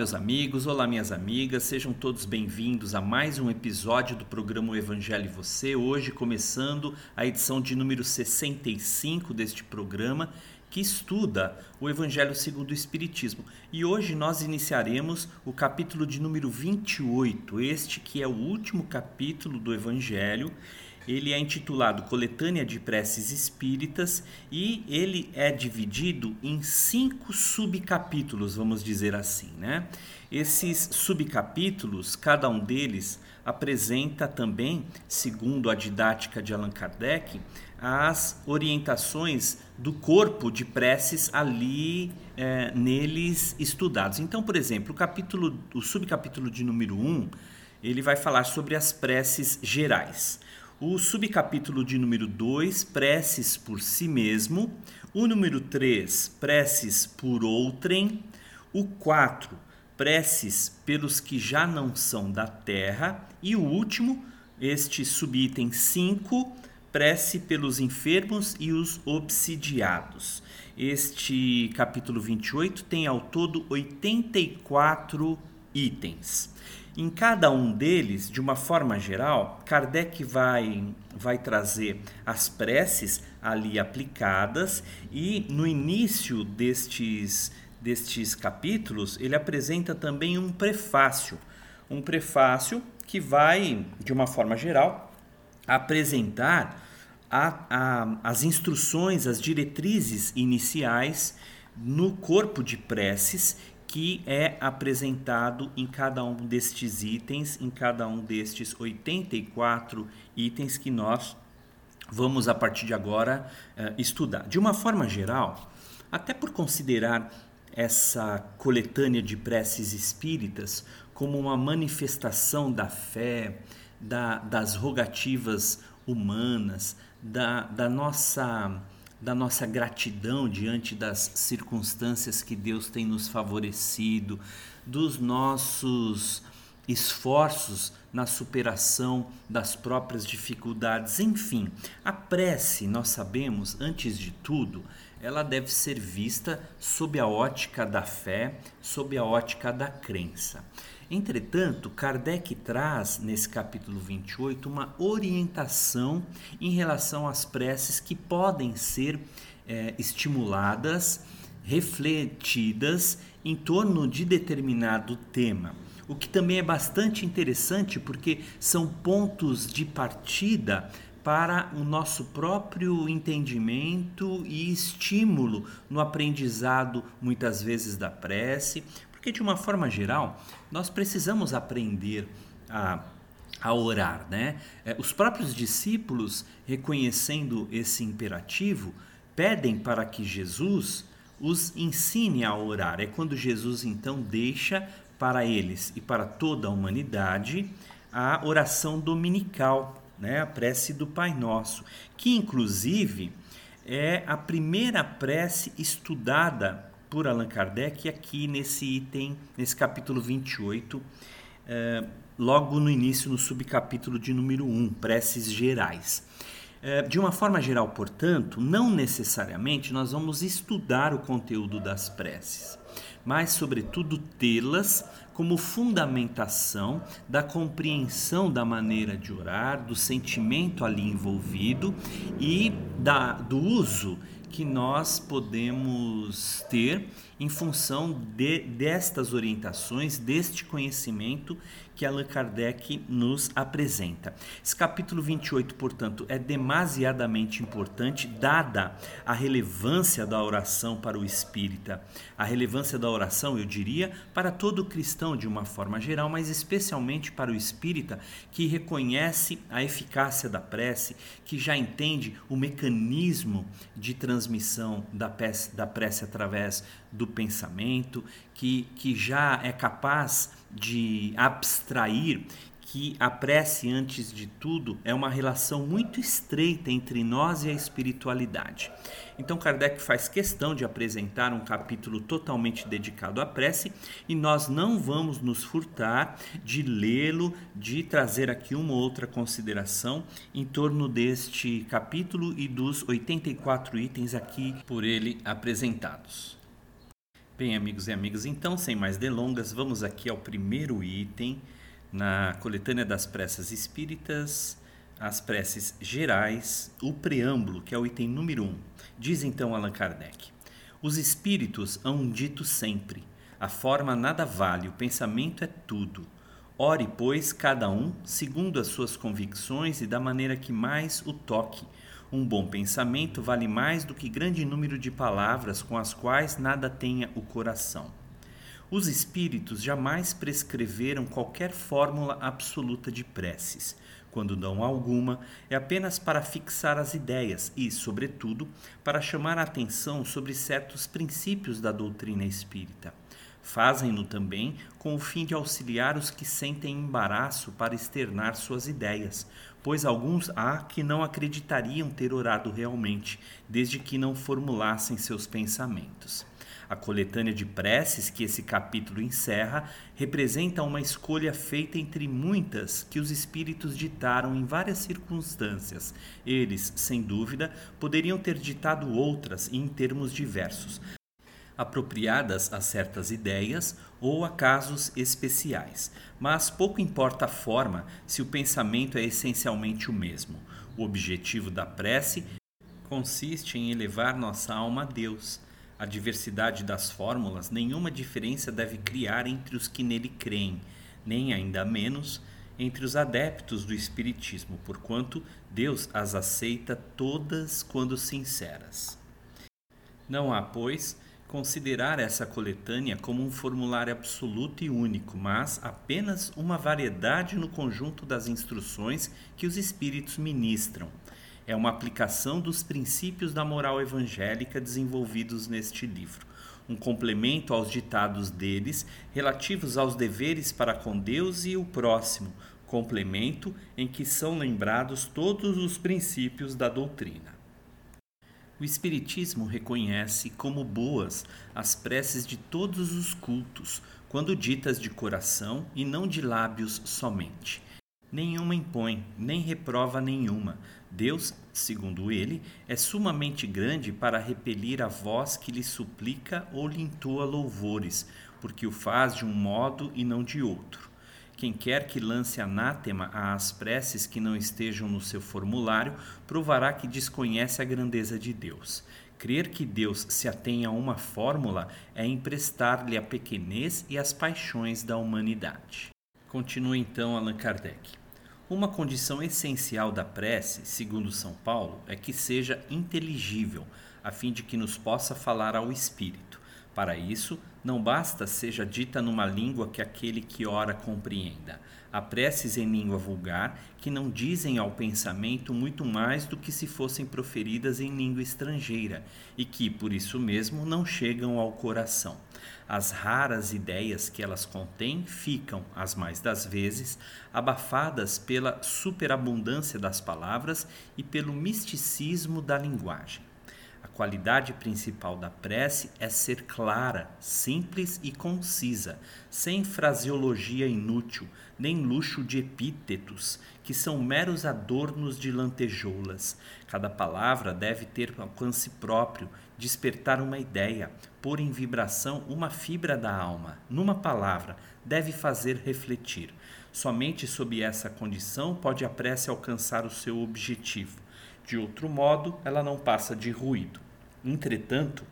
Meus amigos, olá, minhas amigas, sejam todos bem-vindos a mais um episódio do programa o Evangelho e Você. Hoje, começando a edição de número 65 deste programa, que estuda o Evangelho segundo o Espiritismo. E hoje nós iniciaremos o capítulo de número 28, este que é o último capítulo do Evangelho ele é intitulado Coletânea de Preces Espíritas e ele é dividido em cinco subcapítulos, vamos dizer assim, né? Esses subcapítulos, cada um deles apresenta também, segundo a didática de Allan Kardec, as orientações do corpo de preces ali é, neles estudados. Então, por exemplo, o capítulo, o subcapítulo de número 1, um, ele vai falar sobre as preces gerais. O subcapítulo de número 2, preces por si mesmo. O número 3, preces por outrem. O 4, preces pelos que já não são da terra. E o último, este subitem 5, prece pelos enfermos e os obsidiados. Este capítulo 28 tem ao todo 84 itens. Em cada um deles, de uma forma geral, Kardec vai, vai trazer as preces ali aplicadas e no início destes, destes capítulos ele apresenta também um prefácio. Um prefácio que vai, de uma forma geral, apresentar a, a, as instruções, as diretrizes iniciais no corpo de preces que é apresentado em cada um destes itens, em cada um destes 84 itens que nós vamos a partir de agora uh, estudar. De uma forma geral, até por considerar essa coletânea de preces espíritas como uma manifestação da fé, da, das rogativas humanas, da, da nossa da nossa gratidão diante das circunstâncias que Deus tem nos favorecido, dos nossos esforços na superação das próprias dificuldades, enfim, a prece, nós sabemos, antes de tudo, ela deve ser vista sob a ótica da fé, sob a ótica da crença. Entretanto, Kardec traz nesse capítulo 28 uma orientação em relação às preces que podem ser é, estimuladas, refletidas em torno de determinado tema. O que também é bastante interessante porque são pontos de partida para o nosso próprio entendimento e estímulo no aprendizado, muitas vezes, da prece, porque, de uma forma geral, nós precisamos aprender a, a orar. Né? É, os próprios discípulos, reconhecendo esse imperativo, pedem para que Jesus os ensine a orar. É quando Jesus então deixa para eles e para toda a humanidade a oração dominical, né? a prece do Pai Nosso, que inclusive é a primeira prece estudada por Allan Kardec aqui nesse item, nesse capítulo 28, é, logo no início, no subcapítulo de número 1, preces gerais. É, de uma forma geral, portanto, não necessariamente nós vamos estudar o conteúdo das preces, mas, sobretudo, tê-las como fundamentação da compreensão da maneira de orar, do sentimento ali envolvido e da, do uso que nós podemos ter em função de, destas orientações, deste conhecimento que Allan Kardec nos apresenta. Esse capítulo 28, portanto, é demasiadamente importante, dada a relevância da oração para o espírita. A relevância da oração, eu diria, para todo cristão de uma forma geral, mas especialmente para o espírita que reconhece a eficácia da prece, que já entende o mecanismo de transmissão da prece, da prece através do pensamento, que, que já é capaz de abstrair que a prece, antes de tudo, é uma relação muito estreita entre nós e a espiritualidade. Então, Kardec faz questão de apresentar um capítulo totalmente dedicado à prece e nós não vamos nos furtar de lê-lo, de trazer aqui uma outra consideração em torno deste capítulo e dos 84 itens aqui por ele apresentados. Bem, amigos e amigas, então, sem mais delongas, vamos aqui ao primeiro item na coletânea das preces espíritas, as preces gerais, o preâmbulo, que é o item número 1. Um. Diz então Allan Kardec: Os espíritos hão dito sempre: a forma nada vale, o pensamento é tudo. Ore, pois, cada um segundo as suas convicções e da maneira que mais o toque um bom pensamento vale mais do que grande número de palavras com as quais nada tenha o coração. Os espíritos jamais prescreveram qualquer fórmula absoluta de preces. Quando dão alguma, é apenas para fixar as ideias e, sobretudo, para chamar a atenção sobre certos princípios da doutrina espírita. Fazem-no também com o fim de auxiliar os que sentem embaraço para externar suas ideias, pois alguns há que não acreditariam ter orado realmente, desde que não formulassem seus pensamentos. A coletânea de preces que esse capítulo encerra representa uma escolha feita entre muitas que os espíritos ditaram em várias circunstâncias. Eles, sem dúvida, poderiam ter ditado outras em termos diversos, apropriadas a certas ideias ou a casos especiais, mas pouco importa a forma se o pensamento é essencialmente o mesmo. O objetivo da prece consiste em elevar nossa alma a Deus. A diversidade das fórmulas nenhuma diferença deve criar entre os que nele creem, nem ainda menos entre os adeptos do Espiritismo, porquanto Deus as aceita todas quando sinceras. Não há, pois, considerar essa coletânea como um formulário absoluto e único, mas apenas uma variedade no conjunto das instruções que os espíritos ministram. É uma aplicação dos princípios da moral evangélica desenvolvidos neste livro, um complemento aos ditados deles relativos aos deveres para com Deus e o próximo, complemento em que são lembrados todos os princípios da doutrina. O Espiritismo reconhece como boas as preces de todos os cultos, quando ditas de coração e não de lábios somente. Nenhuma impõe, nem reprova nenhuma. Deus, segundo ele, é sumamente grande para repelir a voz que lhe suplica ou lhe entoa louvores, porque o faz de um modo e não de outro. Quem quer que lance anátema às preces que não estejam no seu formulário, provará que desconhece a grandeza de Deus. Crer que Deus se atenha a uma fórmula é emprestar-lhe a pequenez e as paixões da humanidade. Continua então Allan Kardec. Uma condição essencial da prece, segundo São Paulo, é que seja inteligível, a fim de que nos possa falar ao espírito. Para isso, Não basta seja dita numa língua que aquele que ora compreenda. Há preces em língua vulgar que não dizem ao pensamento muito mais do que se fossem proferidas em língua estrangeira e que, por isso mesmo, não chegam ao coração. As raras ideias que elas contêm ficam, as mais das vezes, abafadas pela superabundância das palavras e pelo misticismo da linguagem qualidade principal da prece é ser clara, simples e concisa, sem fraseologia inútil, nem luxo de epítetos, que são meros adornos de lantejoulas. Cada palavra deve ter alcance próprio, despertar uma ideia, pôr em vibração uma fibra da alma. Numa palavra, deve fazer refletir. Somente sob essa condição pode a prece alcançar o seu objetivo. De outro modo, ela não passa de ruído. Entretanto,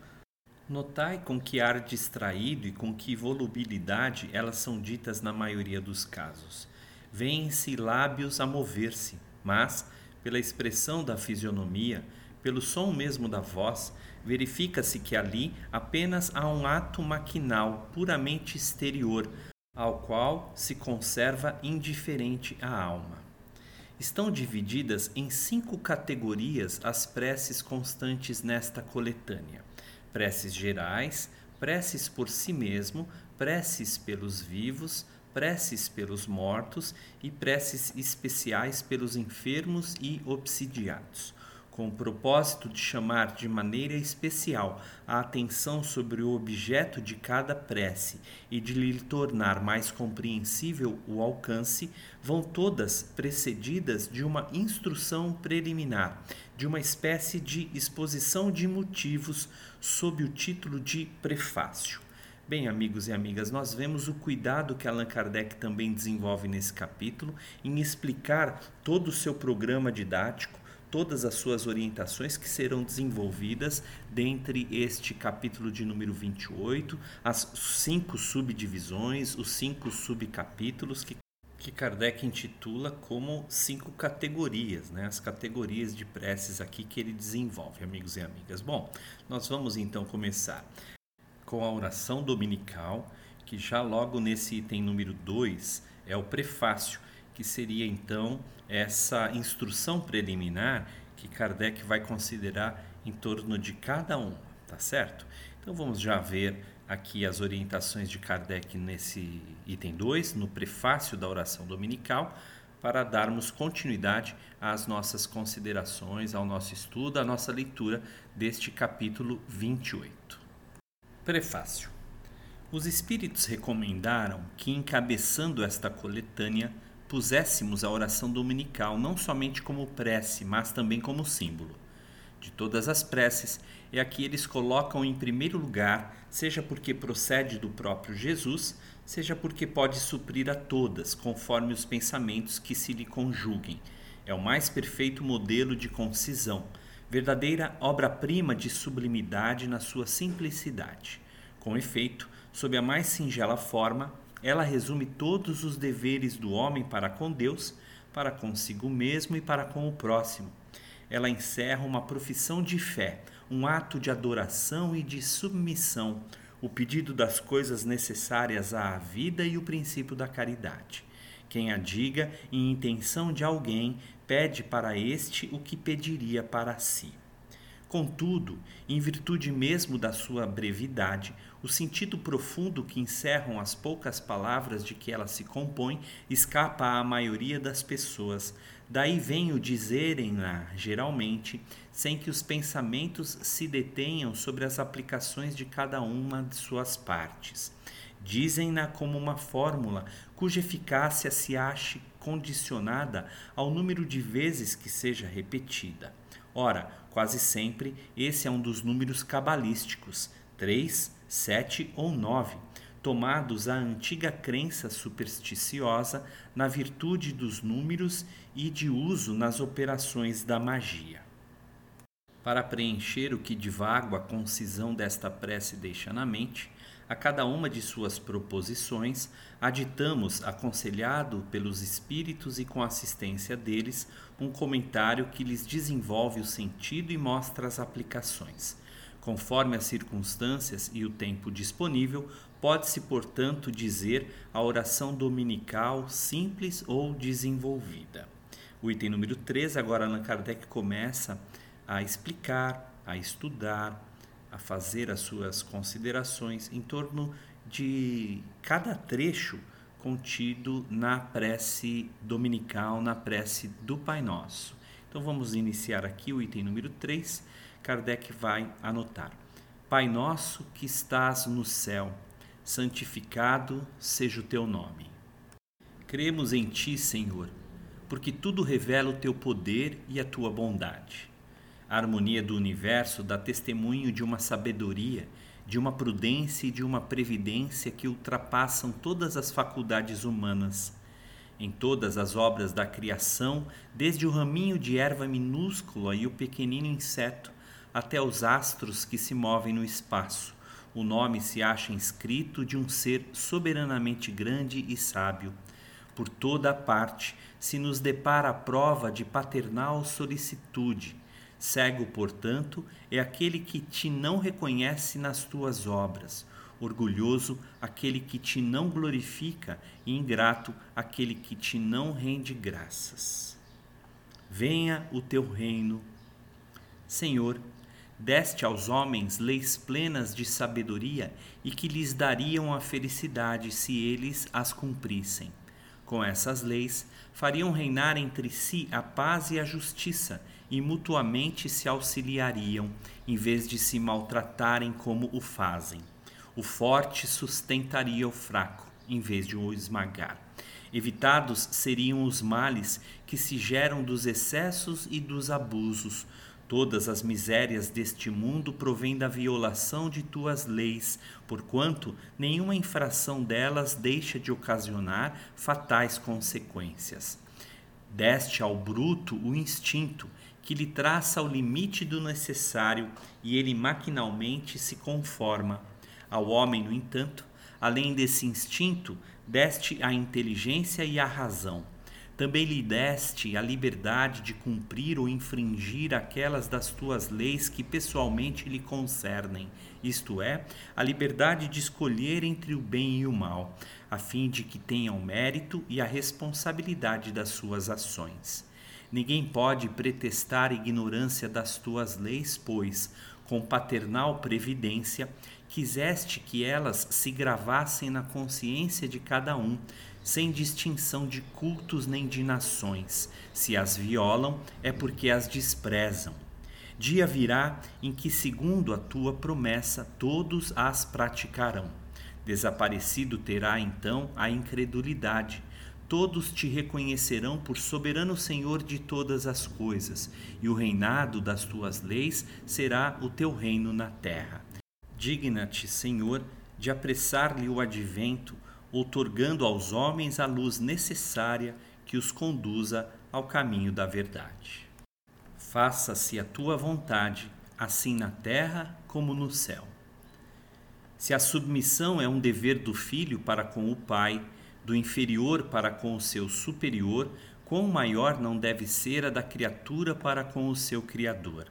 notai com que ar distraído e com que volubilidade elas são ditas na maioria dos casos. Vêem-se lábios a mover-se, mas, pela expressão da fisionomia, pelo som mesmo da voz, verifica-se que ali apenas há um ato maquinal puramente exterior, ao qual se conserva indiferente a alma. Estão divididas em cinco categorias as preces constantes nesta coletânea: preces gerais, preces por si mesmo, preces pelos vivos, preces pelos mortos e preces especiais pelos enfermos e obsidiados com o propósito de chamar de maneira especial a atenção sobre o objeto de cada prece e de lhe tornar mais compreensível o alcance, vão todas precedidas de uma instrução preliminar, de uma espécie de exposição de motivos sob o título de prefácio. Bem, amigos e amigas, nós vemos o cuidado que Allan Kardec também desenvolve nesse capítulo em explicar todo o seu programa didático, todas as suas orientações que serão desenvolvidas dentre este capítulo de número 28, as cinco subdivisões, os cinco subcapítulos que, que Kardec intitula como cinco categorias, né? as categorias de preces aqui que ele desenvolve, amigos e amigas. Bom, nós vamos então começar com a oração dominical, que já logo nesse item número 2 é o prefácio que seria então essa instrução preliminar que Kardec vai considerar em torno de cada um, tá certo? Então vamos já ver aqui as orientações de Kardec nesse item 2, no prefácio da oração dominical, para darmos continuidade às nossas considerações, ao nosso estudo, à nossa leitura deste capítulo 28. Prefácio. Os espíritos recomendaram que, encabeçando esta coletânea, puséssemos a oração dominical não somente como prece, mas também como símbolo. De todas as preces, é aqui eles colocam em primeiro lugar, seja porque procede do próprio Jesus, seja porque pode suprir a todas, conforme os pensamentos que se lhe conjuguem. É o mais perfeito modelo de concisão, verdadeira obra-prima de sublimidade na sua simplicidade. Com efeito, sob a mais singela forma, ela resume todos os deveres do homem para com Deus, para consigo mesmo e para com o próximo. Ela encerra uma profissão de fé, um ato de adoração e de submissão, o pedido das coisas necessárias à vida e o princípio da caridade. Quem a diga em intenção de alguém, pede para este o que pediria para si. Contudo, em virtude mesmo da sua brevidade, o sentido profundo que encerram as poucas palavras de que ela se compõe escapa à maioria das pessoas. Daí vem o dizerem-na, geralmente, sem que os pensamentos se detenham sobre as aplicações de cada uma de suas partes. Dizem-na como uma fórmula cuja eficácia se ache condicionada ao número de vezes que seja repetida. Ora, quase sempre esse é um dos números cabalísticos, 3, 7 ou 9, tomados à antiga crença supersticiosa na virtude dos números e de uso nas operações da magia. Para preencher o que divago a concisão desta prece deixa na mente, a cada uma de suas proposições, aditamos, aconselhado pelos espíritos e com assistência deles, um comentário que lhes desenvolve o sentido e mostra as aplicações. Conforme as circunstâncias e o tempo disponível, pode-se, portanto, dizer a oração dominical simples ou desenvolvida. O item número 3, agora Allan Kardec começa a explicar, a estudar, a fazer as suas considerações em torno de cada trecho contido na prece dominical, na prece do Pai Nosso. Então vamos iniciar aqui o item número 3. Kardec vai anotar: Pai nosso que estás no céu, santificado seja o teu nome. Cremos em ti, Senhor, porque tudo revela o teu poder e a tua bondade. A harmonia do universo dá testemunho de uma sabedoria de uma prudência e de uma previdência que ultrapassam todas as faculdades humanas. Em todas as obras da criação, desde o raminho de erva minúscula e o pequenino inseto, até os astros que se movem no espaço, o nome se acha inscrito de um ser soberanamente grande e sábio. Por toda a parte se nos depara a prova de paternal solicitude Cego, portanto, é aquele que te não reconhece nas tuas obras, orgulhoso aquele que te não glorifica e ingrato aquele que te não rende graças. Venha o teu reino. Senhor, deste aos homens leis plenas de sabedoria e que lhes dariam a felicidade se eles as cumprissem. Com essas leis, fariam reinar entre si a paz e a justiça e mutuamente se auxiliariam, em vez de se maltratarem como o fazem. O forte sustentaria o fraco, em vez de o esmagar. Evitados seriam os males que se geram dos excessos e dos abusos. Todas as misérias deste mundo provêm da violação de tuas leis, porquanto nenhuma infração delas deixa de ocasionar fatais consequências. Deste ao bruto o instinto, que lhe traça o limite do necessário e ele maquinalmente se conforma. Ao homem, no entanto, além desse instinto, deste a inteligência e a razão. Também lhe deste a liberdade de cumprir ou infringir aquelas das tuas leis que pessoalmente lhe concernem, isto é, a liberdade de escolher entre o bem e o mal, a fim de que tenha o mérito e a responsabilidade das suas ações. Ninguém pode pretestar ignorância das tuas leis, pois, com paternal previdência, quiseste que elas se gravassem na consciência de cada um, sem distinção de cultos nem de nações. Se as violam, é porque as desprezam. Dia virá em que, segundo a tua promessa, todos as praticarão. Desaparecido terá então a incredulidade todos te reconhecerão por soberano Senhor de todas as coisas, e o reinado das tuas leis será o teu reino na terra. Digna-te, Senhor, de apressar-lhe o advento, outorgando aos homens a luz necessária que os conduza ao caminho da verdade. Faça-se a tua vontade, assim na terra como no céu. Se a submissão é um dever do filho para com o pai, do inferior para com o seu superior, quão maior não deve ser a da criatura para com o seu Criador.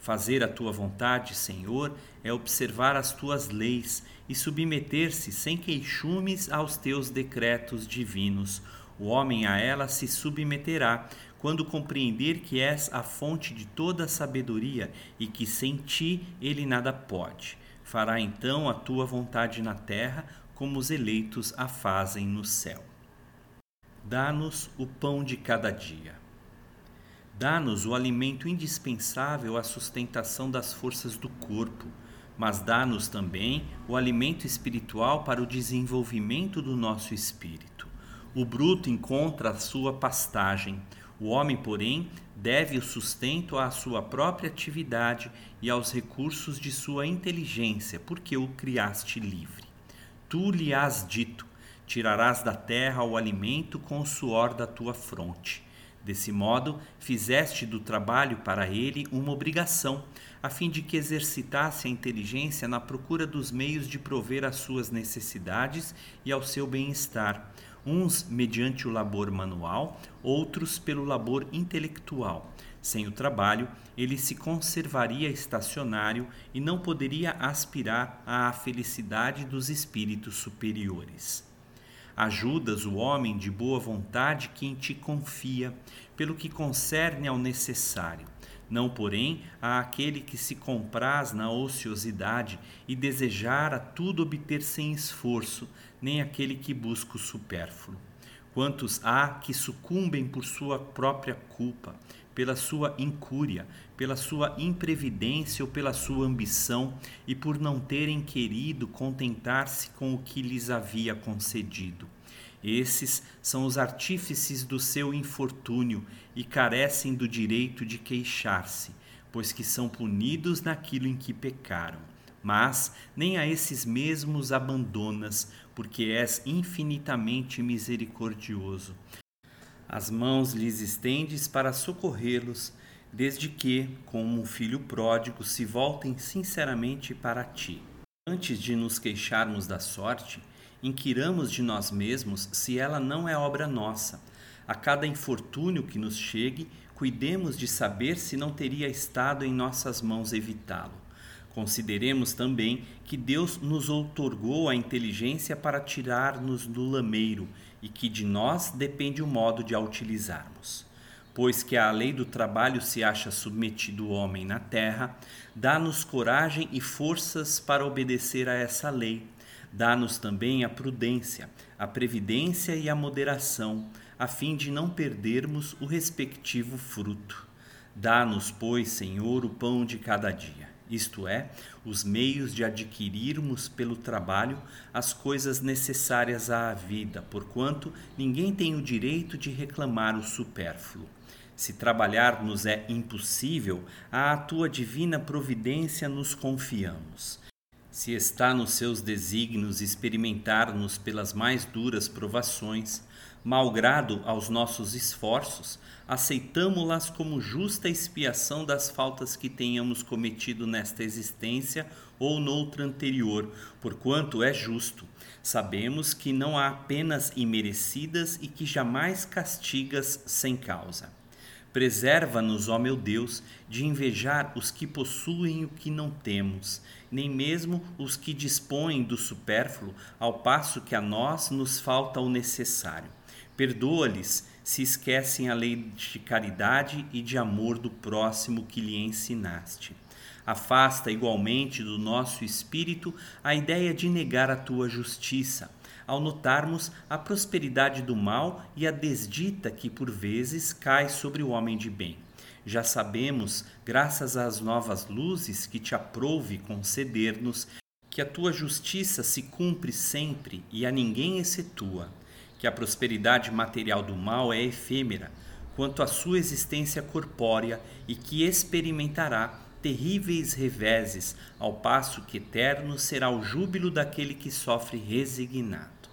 Fazer a tua vontade, Senhor, é observar as tuas leis e submeter-se sem queixumes aos teus decretos divinos. O homem a ela se submeterá quando compreender que és a fonte de toda a sabedoria e que sem ti ele nada pode. Fará então a tua vontade na terra, como os eleitos a fazem no céu. Dá-nos o pão de cada dia. Dá-nos o alimento indispensável à sustentação das forças do corpo, mas dá-nos também o alimento espiritual para o desenvolvimento do nosso espírito. O bruto encontra a sua pastagem, o homem, porém, deve o sustento à sua própria atividade e aos recursos de sua inteligência, porque o criaste livre. Tu lhe has dito: tirarás da terra o alimento com o suor da tua fronte. Desse modo, fizeste do trabalho para ele uma obrigação, a fim de que exercitasse a inteligência na procura dos meios de prover às suas necessidades e ao seu bem-estar. uns mediante o labor manual, outros pelo labor intelectual. Sem o trabalho, ele se conservaria estacionário e não poderia aspirar à felicidade dos espíritos superiores. Ajudas o homem de boa vontade que em ti confia, pelo que concerne ao necessário, não, porém, a aquele que se compraz na ociosidade e desejar a tudo obter sem esforço, nem aquele que busca o supérfluo. Quantos há que sucumbem por sua própria culpa, pela sua incúria, pela sua imprevidência ou pela sua ambição, e por não terem querido contentar-se com o que lhes havia concedido. Esses são os artífices do seu infortúnio e carecem do direito de queixar-se, pois que são punidos naquilo em que pecaram. Mas nem a esses mesmos abandonas, porque és infinitamente misericordioso. As mãos lhes estendes para socorrê-los, desde que, como um filho pródigo, se voltem sinceramente para ti. Antes de nos queixarmos da sorte, inquiramos de nós mesmos se ela não é obra nossa. A cada infortúnio que nos chegue, cuidemos de saber se não teria estado em nossas mãos evitá-lo. Consideremos também que Deus nos outorgou a inteligência para tirar-nos do lameiro e que de nós depende o modo de a utilizarmos. Pois que a lei do trabalho se acha submetido o homem na terra, dá-nos coragem e forças para obedecer a essa lei Dá-nos também a prudência, a previdência e a moderação, a fim de não perdermos o respectivo fruto. Dá-nos, pois, Senhor, o pão de cada dia, isto é, os meios de adquirirmos pelo trabalho as coisas necessárias à vida, porquanto ninguém tem o direito de reclamar o supérfluo. Se trabalhar nos é impossível, à tua divina providência nos confiamos se está nos seus desígnios experimentar-nos pelas mais duras provações, malgrado aos nossos esforços, aceitamo-las como justa expiação das faltas que tenhamos cometido nesta existência ou noutra anterior, porquanto é justo. Sabemos que não há penas imerecidas e que jamais castigas sem causa. Preserva-nos, ó meu Deus, de invejar os que possuem o que não temos, nem mesmo os que dispõem do supérfluo, ao passo que a nós nos falta o necessário. Perdoa-lhes se esquecem a lei de caridade e de amor do próximo que lhe ensinaste. Afasta igualmente do nosso espírito a ideia de negar a tua justiça ao notarmos a prosperidade do mal e a desdita que por vezes cai sobre o homem de bem. Já sabemos, graças às novas luzes que te aprouve conceder-nos, que a tua justiça se cumpre sempre e a ninguém excetua, que a prosperidade material do mal é efêmera, quanto a sua existência corpórea e que experimentará terríveis reveses, ao passo que eterno será o júbilo daquele que sofre resignado.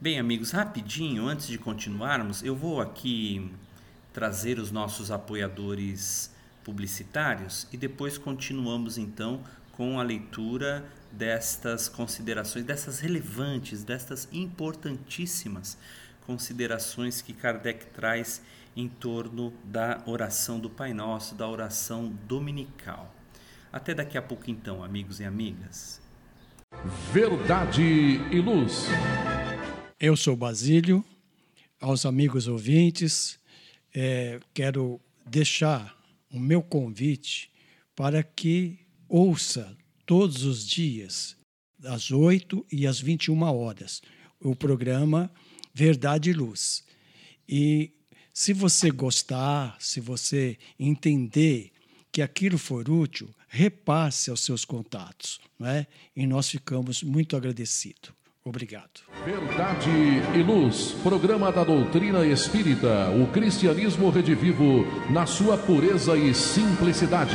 Bem, amigos, rapidinho, antes de continuarmos, eu vou aqui trazer os nossos apoiadores publicitários e depois continuamos então com a leitura destas considerações, dessas relevantes, destas importantíssimas considerações que Kardec traz em torno da oração do Pai Nosso, da oração dominical. Até daqui a pouco então, amigos e amigas. Verdade e luz. Eu sou Basílio, aos amigos ouvintes, é, quero deixar o meu convite para que ouça todos os dias, às 8 e às 21 horas, o programa Verdade e Luz. E se você gostar, se você entender que aquilo for útil, repasse aos seus contatos, não é? E nós ficamos muito agradecidos. Obrigado. Verdade e Luz, programa da doutrina espírita, o cristianismo redivivo na sua pureza e simplicidade.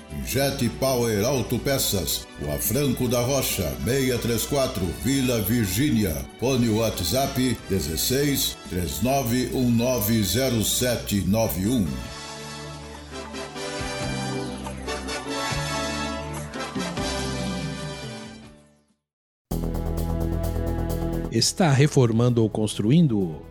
Jet Power Autopeças, Rua Franco da Rocha, 634, Vila Virgínia. Fone WhatsApp 16 39190791. Está reformando ou construindo?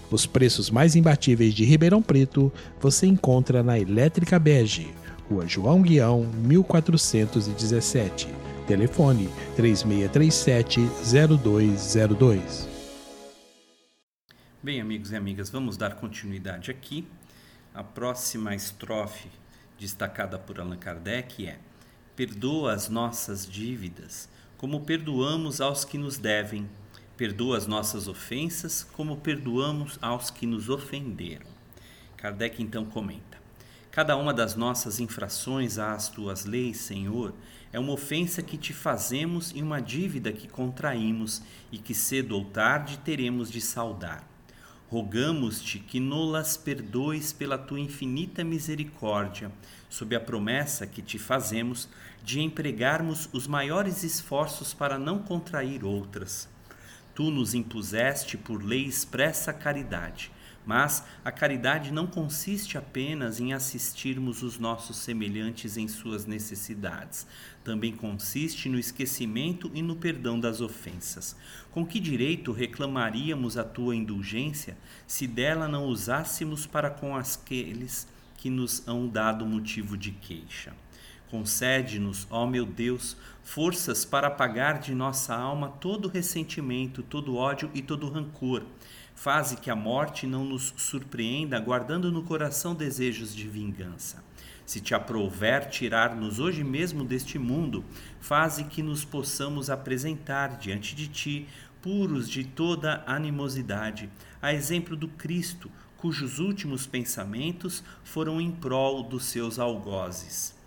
Os preços mais imbatíveis de Ribeirão Preto você encontra na Elétrica Bege, Rua João Guião, 1417. Telefone 3637-0202. Bem, amigos e amigas, vamos dar continuidade aqui. A próxima estrofe destacada por Allan Kardec é: Perdoa as nossas dívidas, como perdoamos aos que nos devem Perdoa as nossas ofensas, como perdoamos aos que nos ofenderam. Kardec então comenta: Cada uma das nossas infrações às tuas leis, Senhor, é uma ofensa que te fazemos e uma dívida que contraímos e que cedo ou tarde teremos de saldar. Rogamos-te que nolas perdoes pela tua infinita misericórdia, sob a promessa que te fazemos de empregarmos os maiores esforços para não contrair outras Tu nos impuseste por lei expressa caridade, mas a caridade não consiste apenas em assistirmos os nossos semelhantes em suas necessidades. Também consiste no esquecimento e no perdão das ofensas. Com que direito reclamaríamos a tua indulgência se dela não usássemos para com aqueles que nos hão dado motivo de queixa? Concede-nos, ó meu Deus, forças para apagar de nossa alma todo ressentimento, todo ódio e todo rancor. Faze que a morte não nos surpreenda, guardando no coração desejos de vingança. Se te aprouver tirar-nos hoje mesmo deste mundo, faze que nos possamos apresentar diante de ti, puros de toda animosidade, a exemplo do Cristo, cujos últimos pensamentos foram em prol dos seus algozes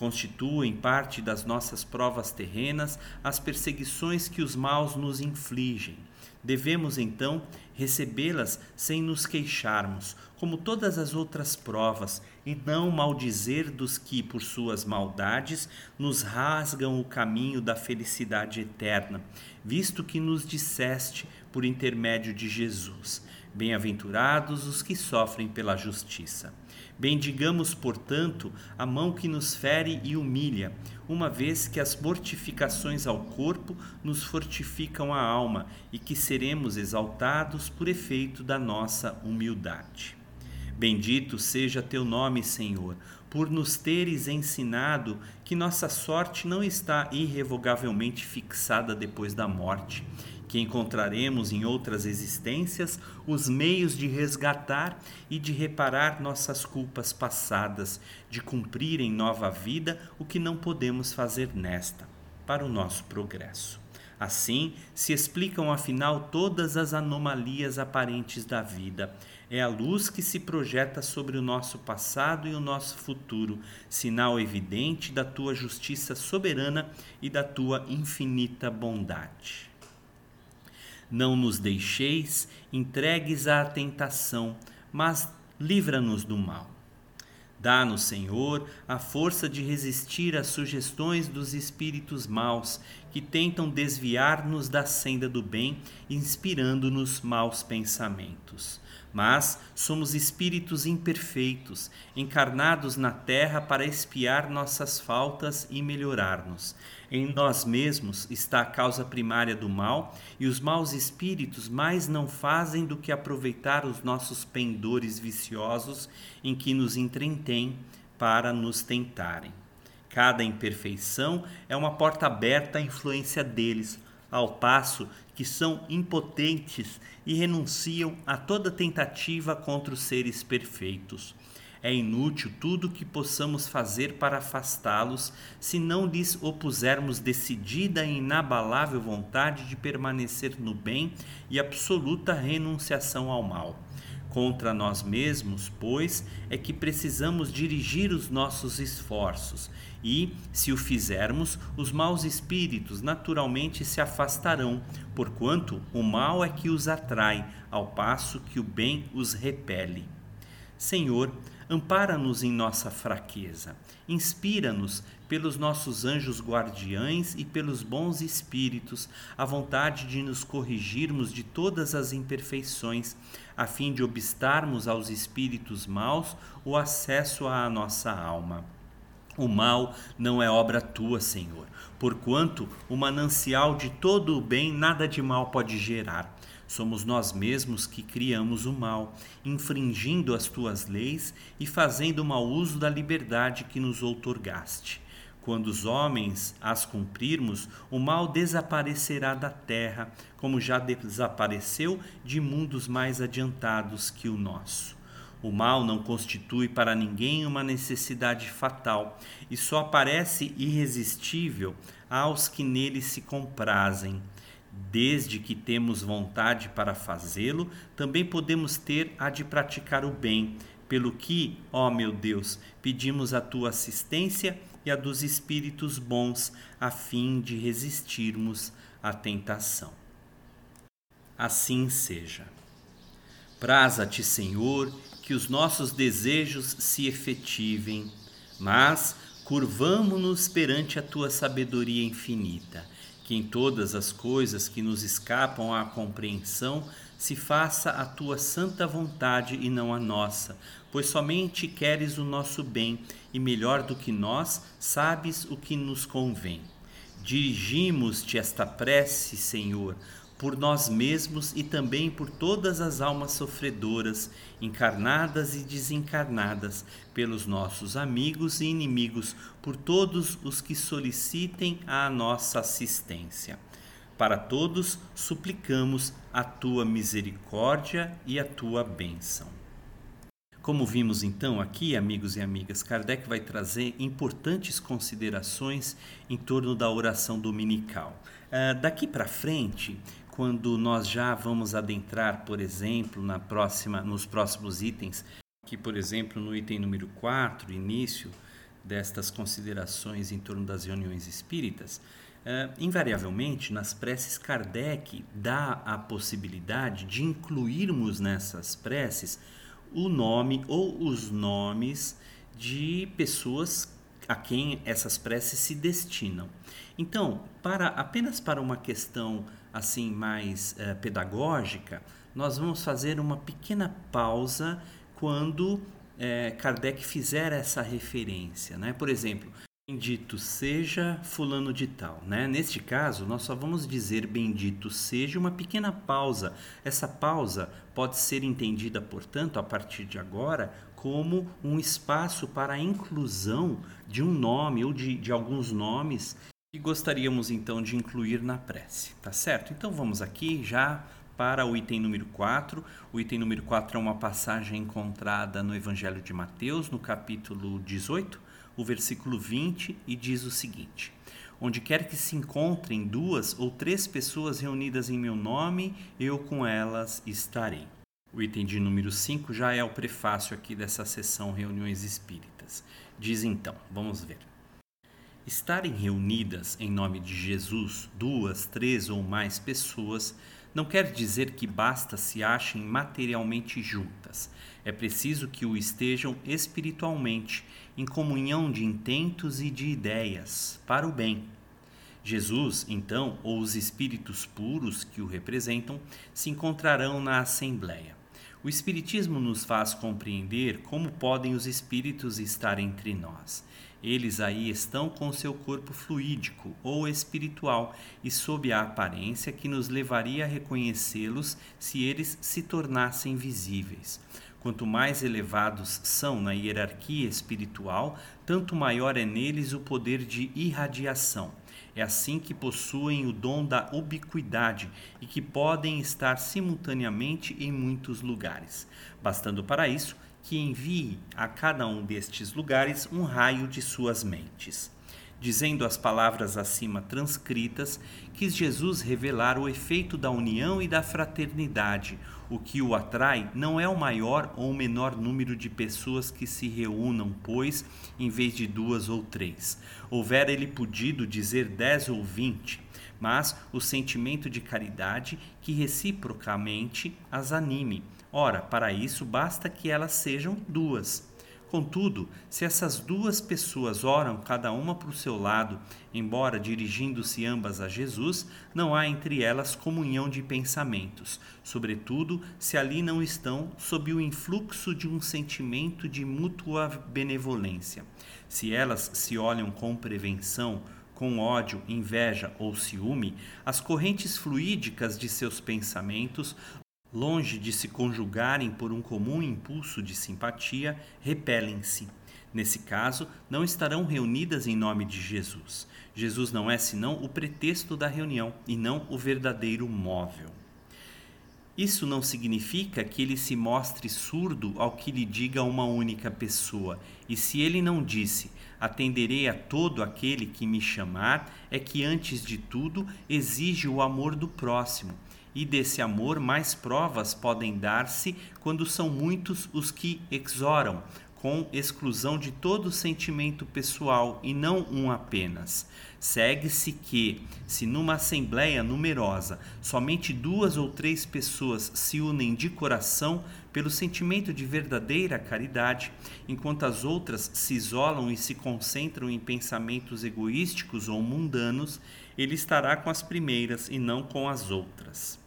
constituem parte das nossas provas terrenas as perseguições que os maus nos infligem. Devemos então recebê-las sem nos queixarmos, como todas as outras provas, e não maldizer dos que, por suas maldades, nos rasgam o caminho da felicidade eterna, visto que nos disseste, por intermédio de Jesus: Bem-aventurados os que sofrem pela justiça. Bendigamos, portanto, a mão que nos fere e humilha, uma vez que as mortificações ao corpo nos fortificam a alma e que seremos exaltados por efeito da nossa humildade. Bendito seja teu nome, Senhor, por nos teres ensinado que nossa sorte não está irrevogavelmente fixada depois da morte que encontraremos em outras existências os meios de resgatar e de reparar nossas culpas passadas, de cumprir em nova vida o que não podemos fazer nesta, para o nosso progresso. Assim se explicam afinal todas as anomalias aparentes da vida. É a luz que se projeta sobre o nosso passado e o nosso futuro, sinal evidente da tua justiça soberana e da tua infinita bondade. Não nos deixeis entregues à tentação, mas livra-nos do mal. Dá-nos, Senhor, a força de resistir às sugestões dos espíritos maus que tentam desviar-nos da senda do bem, inspirando-nos maus pensamentos. Mas somos espíritos imperfeitos, encarnados na terra para espiar nossas faltas e melhorar-nos. Em nós mesmos está a causa primária do mal, e os maus espíritos mais não fazem do que aproveitar os nossos pendores viciosos em que nos entretêm para nos tentarem. Cada imperfeição é uma porta aberta à influência deles, ao passo que são impotentes e renunciam a toda tentativa contra os seres perfeitos. É inútil tudo que possamos fazer para afastá-los, se não lhes opusermos decidida e inabalável vontade de permanecer no bem e absoluta renunciação ao mal. Contra nós mesmos, pois, é que precisamos dirigir os nossos esforços, e, se o fizermos, os maus espíritos naturalmente se afastarão, porquanto o mal é que os atrai, ao passo que o bem os repele. Senhor, Ampara-nos em nossa fraqueza. Inspira-nos pelos nossos anjos guardiães e pelos bons espíritos a vontade de nos corrigirmos de todas as imperfeições, a fim de obstarmos aos espíritos maus o acesso à nossa alma. O mal não é obra tua, Senhor, porquanto o manancial de todo o bem nada de mal pode gerar. Somos nós mesmos que criamos o mal, infringindo as tuas leis e fazendo mau uso da liberdade que nos outorgaste. Quando os homens as cumprirmos, o mal desaparecerá da terra, como já desapareceu de mundos mais adiantados que o nosso. O mal não constitui para ninguém uma necessidade fatal e só aparece irresistível aos que nele se comprazem. Desde que temos vontade para fazê-lo, também podemos ter a de praticar o bem, pelo que, ó meu Deus, pedimos a tua assistência e a dos espíritos bons, a fim de resistirmos à tentação. Assim seja. Praza-te, Senhor, que os nossos desejos se efetivem, mas curvamo-nos perante a tua sabedoria infinita que em todas as coisas que nos escapam à compreensão se faça a tua santa vontade e não a nossa, pois somente queres o nosso bem e melhor do que nós sabes o que nos convém. Dirigimos-te esta prece, Senhor, por nós mesmos e também por todas as almas sofredoras, encarnadas e desencarnadas, pelos nossos amigos e inimigos, por todos os que solicitem a nossa assistência. Para todos suplicamos a tua misericórdia e a tua bênção. Como vimos então aqui, amigos e amigas, Kardec vai trazer importantes considerações em torno da oração dominical. Uh, daqui para frente, quando nós já vamos adentrar, por exemplo, na próxima, nos próximos itens, que, por exemplo, no item número 4, início destas considerações em torno das reuniões espíritas, uh, invariavelmente, nas preces, Kardec dá a possibilidade de incluirmos nessas preces o nome ou os nomes de pessoas a quem essas preces se destinam. Então, para apenas para uma questão assim mais uh, pedagógica, nós vamos fazer uma pequena pausa quando eh, Kardec fizer essa referência, né? Por exemplo, bendito seja fulano de tal, né? Neste caso, nós só vamos dizer bendito seja uma pequena pausa. Essa pausa pode ser entendida, portanto, a partir de agora, como um espaço para a inclusão de um nome ou de, de alguns nomes que gostaríamos então de incluir na prece, tá certo? Então vamos aqui já para o item número 4. O item número 4 é uma passagem encontrada no Evangelho de Mateus, no capítulo 18, o versículo 20, e diz o seguinte: Onde quer que se encontrem duas ou três pessoas reunidas em meu nome, eu com elas estarei. O item de número 5 já é o prefácio aqui dessa sessão Reuniões Espíritas. Diz então, vamos ver. Estarem reunidas em nome de Jesus duas, três ou mais pessoas não quer dizer que basta se achem materialmente juntas. É preciso que o estejam espiritualmente, em comunhão de intentos e de ideias, para o bem. Jesus, então, ou os espíritos puros que o representam, se encontrarão na Assembleia. O Espiritismo nos faz compreender como podem os espíritos estar entre nós. Eles aí estão com seu corpo fluídico ou espiritual e sob a aparência que nos levaria a reconhecê-los se eles se tornassem visíveis. Quanto mais elevados são na hierarquia espiritual, tanto maior é neles o poder de irradiação. É assim que possuem o dom da ubiquidade e que podem estar simultaneamente em muitos lugares, bastando para isso que envie a cada um destes lugares um raio de suas mentes. Dizendo as palavras acima transcritas, quis Jesus revelar o efeito da união e da fraternidade. O que o atrai não é o maior ou o menor número de pessoas que se reúnam, pois, em vez de duas ou três. Houvera ele podido dizer dez ou vinte, mas o sentimento de caridade que reciprocamente as anime. Ora, para isso basta que elas sejam duas. Contudo, se essas duas pessoas oram cada uma para o seu lado, embora dirigindo-se ambas a Jesus, não há entre elas comunhão de pensamentos, sobretudo se ali não estão sob o influxo de um sentimento de mútua benevolência. Se elas se olham com prevenção, com ódio, inveja ou ciúme, as correntes fluídicas de seus pensamentos longe de se conjugarem por um comum impulso de simpatia, repelem-se. Nesse caso, não estarão reunidas em nome de Jesus. Jesus não é senão o pretexto da reunião e não o verdadeiro móvel. Isso não significa que ele se mostre surdo ao que lhe diga uma única pessoa, e se ele não disse: Atenderei a todo aquele que me chamar, é que antes de tudo exige o amor do próximo e desse amor mais provas podem dar-se quando são muitos os que exoram, com exclusão de todo sentimento pessoal e não um apenas. Segue-se que, se numa assembleia numerosa somente duas ou três pessoas se unem de coração pelo sentimento de verdadeira caridade, enquanto as outras se isolam e se concentram em pensamentos egoísticos ou mundanos, ele estará com as primeiras e não com as outras.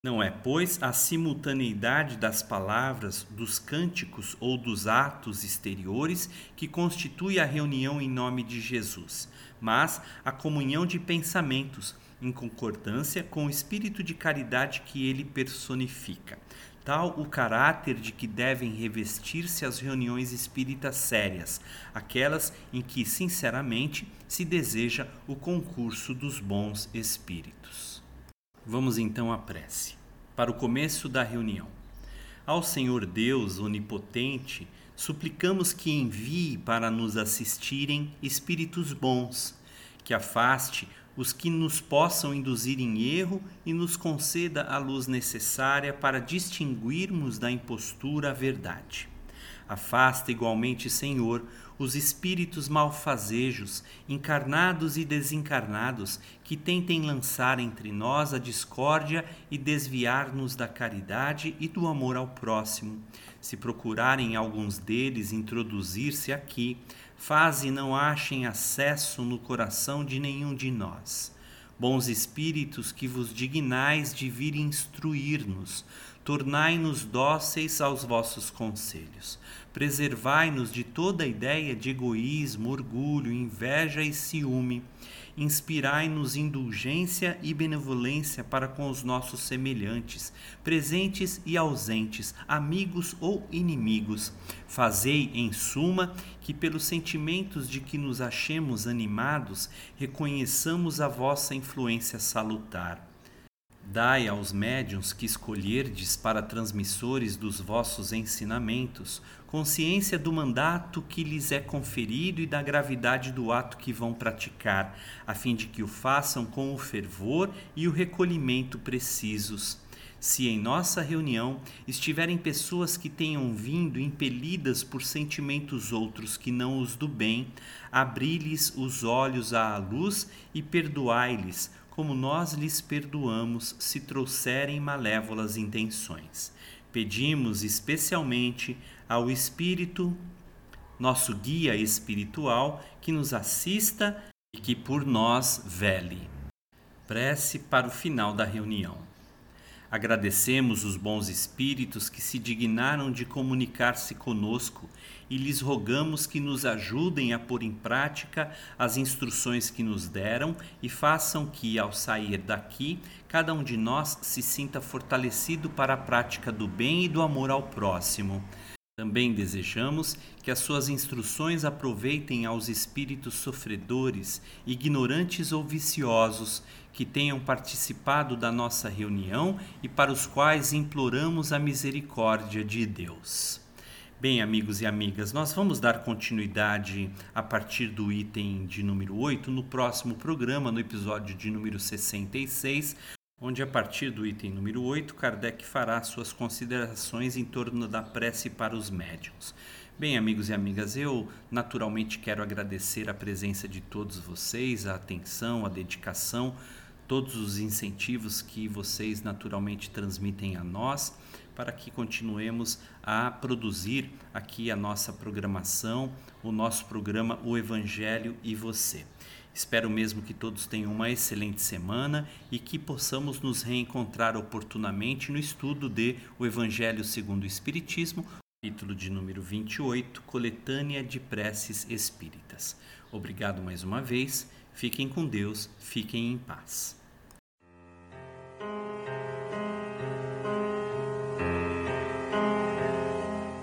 Não é, pois, a simultaneidade das palavras, dos cânticos ou dos atos exteriores que constitui a reunião em nome de Jesus, mas a comunhão de pensamentos, em concordância com o espírito de caridade que ele personifica. Tal o caráter de que devem revestir-se as reuniões espíritas sérias, aquelas em que, sinceramente, se deseja o concurso dos bons espíritos. Vamos então à prece. Para o começo da reunião. Ao Senhor Deus onipotente, suplicamos que envie para nos assistirem espíritos bons, que afaste os que nos possam induzir em erro e nos conceda a luz necessária para distinguirmos da impostura a verdade. Afasta igualmente, Senhor, os espíritos malfazejos, encarnados e desencarnados, que tentem lançar entre nós a discórdia e desviar-nos da caridade e do amor ao próximo. Se procurarem alguns deles introduzir-se aqui, faze não achem acesso no coração de nenhum de nós. Bons espíritos que vos dignais de vir instruir-nos, tornai-nos dóceis aos vossos conselhos. Preservai-nos de toda ideia de egoísmo, orgulho, inveja e ciúme. Inspirai-nos indulgência e benevolência para com os nossos semelhantes, presentes e ausentes, amigos ou inimigos. Fazei, em suma, que pelos sentimentos de que nos achemos animados, reconheçamos a vossa influência salutar Dai aos médiuns que escolherdes para transmissores dos vossos ensinamentos consciência do mandato que lhes é conferido e da gravidade do ato que vão praticar, a fim de que o façam com o fervor e o recolhimento precisos. Se em nossa reunião estiverem pessoas que tenham vindo impelidas por sentimentos outros que não os do bem, abri-lhes os olhos à luz e perdoai-lhes como nós lhes perdoamos se trouxerem malévolas intenções. Pedimos especialmente ao Espírito, nosso guia espiritual, que nos assista e que por nós vele. Prece para o final da reunião. Agradecemos os bons espíritos que se dignaram de comunicar-se conosco e lhes rogamos que nos ajudem a pôr em prática as instruções que nos deram e façam que, ao sair daqui, cada um de nós se sinta fortalecido para a prática do bem e do amor ao próximo. Também desejamos que as suas instruções aproveitem aos espíritos sofredores, ignorantes ou viciosos que tenham participado da nossa reunião e para os quais imploramos a misericórdia de Deus. Bem, amigos e amigas, nós vamos dar continuidade a partir do item de número 8 no próximo programa, no episódio de número 66, onde a partir do item número 8, Kardec fará suas considerações em torno da prece para os médiums. Bem, amigos e amigas, eu naturalmente quero agradecer a presença de todos vocês, a atenção, a dedicação, todos os incentivos que vocês naturalmente transmitem a nós para que continuemos a produzir aqui a nossa programação, o nosso programa O Evangelho e Você. Espero mesmo que todos tenham uma excelente semana e que possamos nos reencontrar oportunamente no estudo de O Evangelho segundo o Espiritismo, capítulo de número 28, Coletânea de Preces Espíritas. Obrigado mais uma vez, fiquem com Deus, fiquem em paz.